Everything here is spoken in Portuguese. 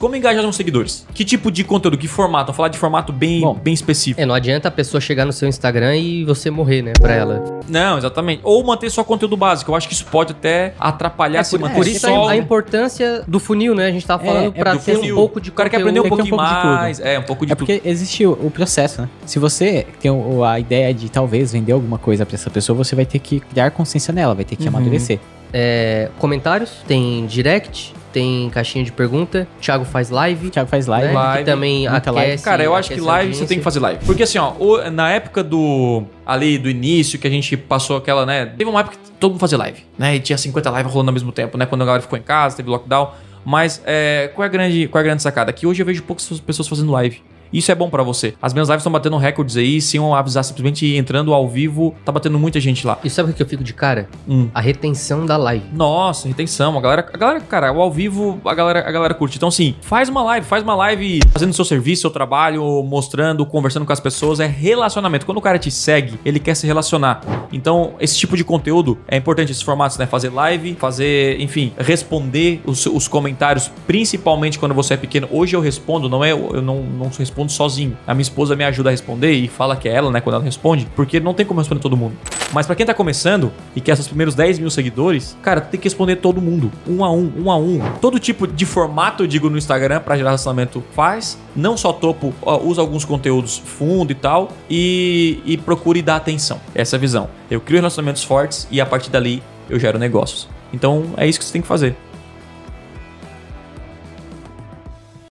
Como engajar os seguidores? Que tipo de conteúdo? Que formato? Vamos falar de formato bem, Bom, bem específico. É, não adianta a pessoa chegar no seu Instagram e você morrer, né, pra ela. Não, exatamente. Ou manter só conteúdo básico. Eu acho que isso pode até atrapalhar É, se por, manter por isso só... a, importância do funil, né? A gente tava É, falando é pra ter funil. um pouco de O cara quer aprender um pouquinho um pouco de tudo. mais. É, um pouco de É porque existe o, o processo, né? Se você tem o- a ideia de talvez vender alguma coisa pra essa pessoa, você vai ter que criar consciência nela, vai ter que Uhum. amadurecer. É, comentários, tem direct, tem caixinha de pergunta, Thiago faz live, Thiago faz né? live. Live, que também aquece. live. Cara, eu acho que live você tem que fazer live. Porque assim, ó, o- na época do. Ali do início, que a gente passou aquela, né? Teve uma época que todo mundo fazia live, né? E tinha 50 lives rolando ao mesmo tempo, né? Quando a galera ficou em casa, teve lockdown. Mas é, qual, é a grande, qual é a grande sacada? Que hoje eu vejo poucas pessoas fazendo live. Isso é bom pra você. As minhas lives estão batendo recordes aí. Se eu avisar simplesmente entrando ao vivo, tá batendo muita gente lá. E sabe o que eu fico de cara? Hum. A retenção da live. Nossa, retenção. A galera, a galera, cara, o ao vivo, a galera, a galera curte. Então, assim, faz uma live, faz uma live fazendo seu serviço, seu trabalho, mostrando, conversando com as pessoas. É relacionamento. Quando o cara te segue, ele quer se relacionar. Então, esse tipo de conteúdo é importante, esses formatos, né? Fazer live, fazer, enfim, responder os, os comentários, principalmente quando você é pequeno. Hoje eu respondo, não é, eu não, não respondo sozinho. A minha esposa me ajuda a responder e fala que é ela, né, quando ela responde, porque não tem como responder todo mundo. Mas pra quem tá começando e quer seus primeiros 10 mil seguidores, cara, tem que responder todo mundo, um a um, um a um. Todo tipo de formato, eu digo, no Instagram pra gerar relacionamento faz. Não só topo, usa alguns conteúdos fundo e tal, e, e procure dar atenção. Essa é a visão. Eu crio relacionamentos fortes e a partir dali eu gero negócios. Então é isso que você tem que fazer.